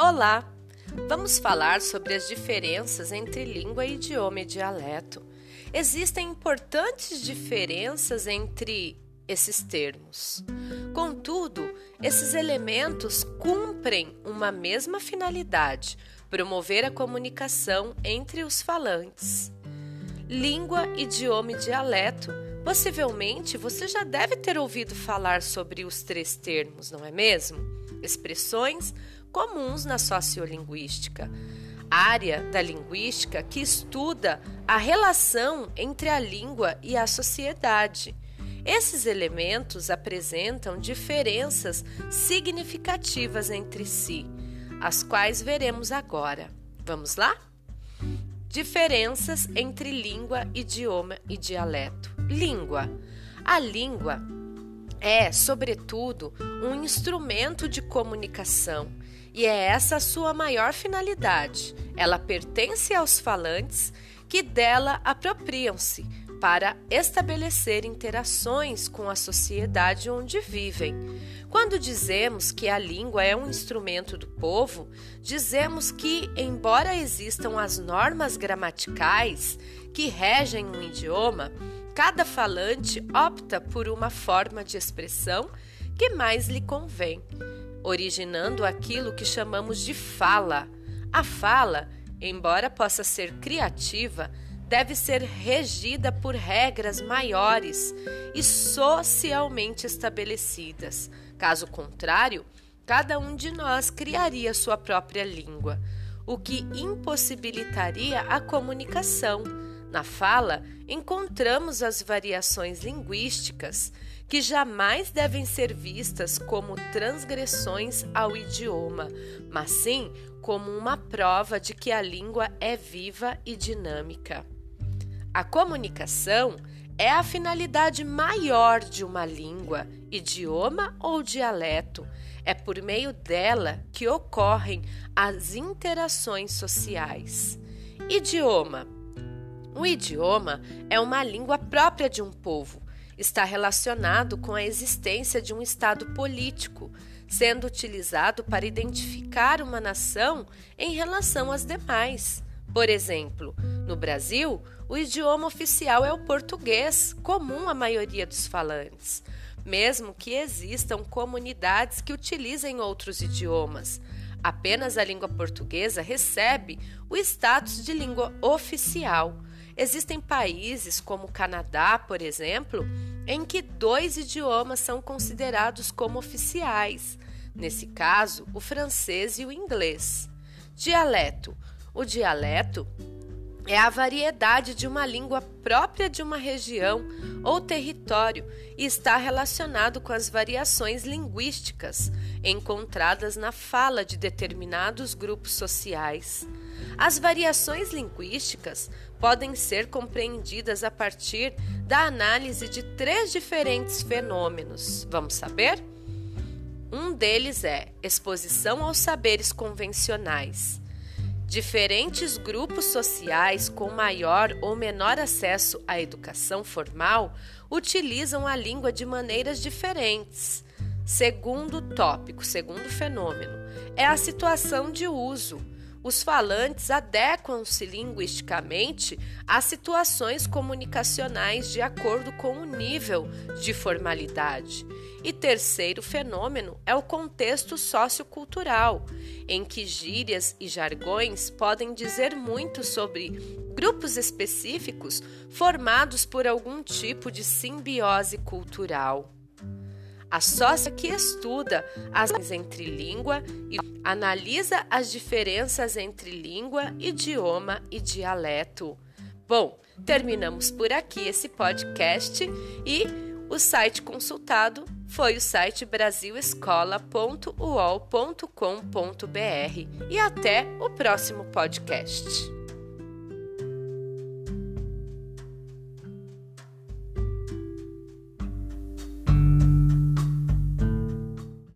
Olá! Vamos falar sobre as diferenças entre língua, idioma e dialeto. Existem importantes diferenças entre esses termos. Contudo, esses elementos cumprem uma mesma finalidade: promover a comunicação entre os falantes. Língua, idioma e dialeto. Possivelmente você já deve ter ouvido falar sobre os três termos, não é mesmo? Expressões comuns na sociolinguística, área da linguística que estuda a relação entre a língua e a sociedade. Esses elementos apresentam diferenças significativas entre si, as quais veremos agora. Vamos lá? Diferenças entre língua, idioma e dialeto. Língua. A língua é, sobretudo, um instrumento de comunicação e é essa a sua maior finalidade. Ela pertence aos falantes que dela apropriam-se para estabelecer interações com a sociedade onde vivem. Quando dizemos que a língua é um instrumento do povo, dizemos que, embora existam as normas gramaticais que regem um idioma, cada falante opta por uma forma de expressão que mais lhe convém, originando aquilo que chamamos de fala. A fala, embora possa ser criativa, deve ser regida por regras maiores e socialmente estabelecidas. Caso contrário, cada um de nós criaria sua própria língua, o que impossibilitaria a comunicação na fala, encontramos as variações linguísticas que jamais devem ser vistas como transgressões ao idioma, mas sim como uma prova de que a língua é viva e dinâmica. A comunicação é a finalidade maior de uma língua, idioma ou dialeto. É por meio dela que ocorrem as interações sociais. Idioma o idioma é uma língua própria de um povo. Está relacionado com a existência de um Estado político, sendo utilizado para identificar uma nação em relação às demais. Por exemplo, no Brasil, o idioma oficial é o português, comum à maioria dos falantes, mesmo que existam comunidades que utilizem outros idiomas. Apenas a língua portuguesa recebe o status de língua oficial. Existem países, como o Canadá, por exemplo, em que dois idiomas são considerados como oficiais. Nesse caso, o francês e o inglês. Dialeto. O dialeto é a variedade de uma língua própria de uma região ou território e está relacionado com as variações linguísticas encontradas na fala de determinados grupos sociais. As variações linguísticas podem ser compreendidas a partir da análise de três diferentes fenômenos. Vamos saber? Um deles é exposição aos saberes convencionais. Diferentes grupos sociais com maior ou menor acesso à educação formal utilizam a língua de maneiras diferentes. Segundo tópico, segundo fenômeno, é a situação de uso. Os falantes adequam-se linguisticamente às situações comunicacionais de acordo com o nível de formalidade. E terceiro fenômeno é o contexto sociocultural, em que gírias e jargões podem dizer muito sobre grupos específicos formados por algum tipo de simbiose cultural. A sócia que estuda as entre língua e analisa as diferenças entre língua, idioma e dialeto. Bom, terminamos por aqui esse podcast e o site consultado foi o site brasilescola.uol.com.br. E até o próximo podcast.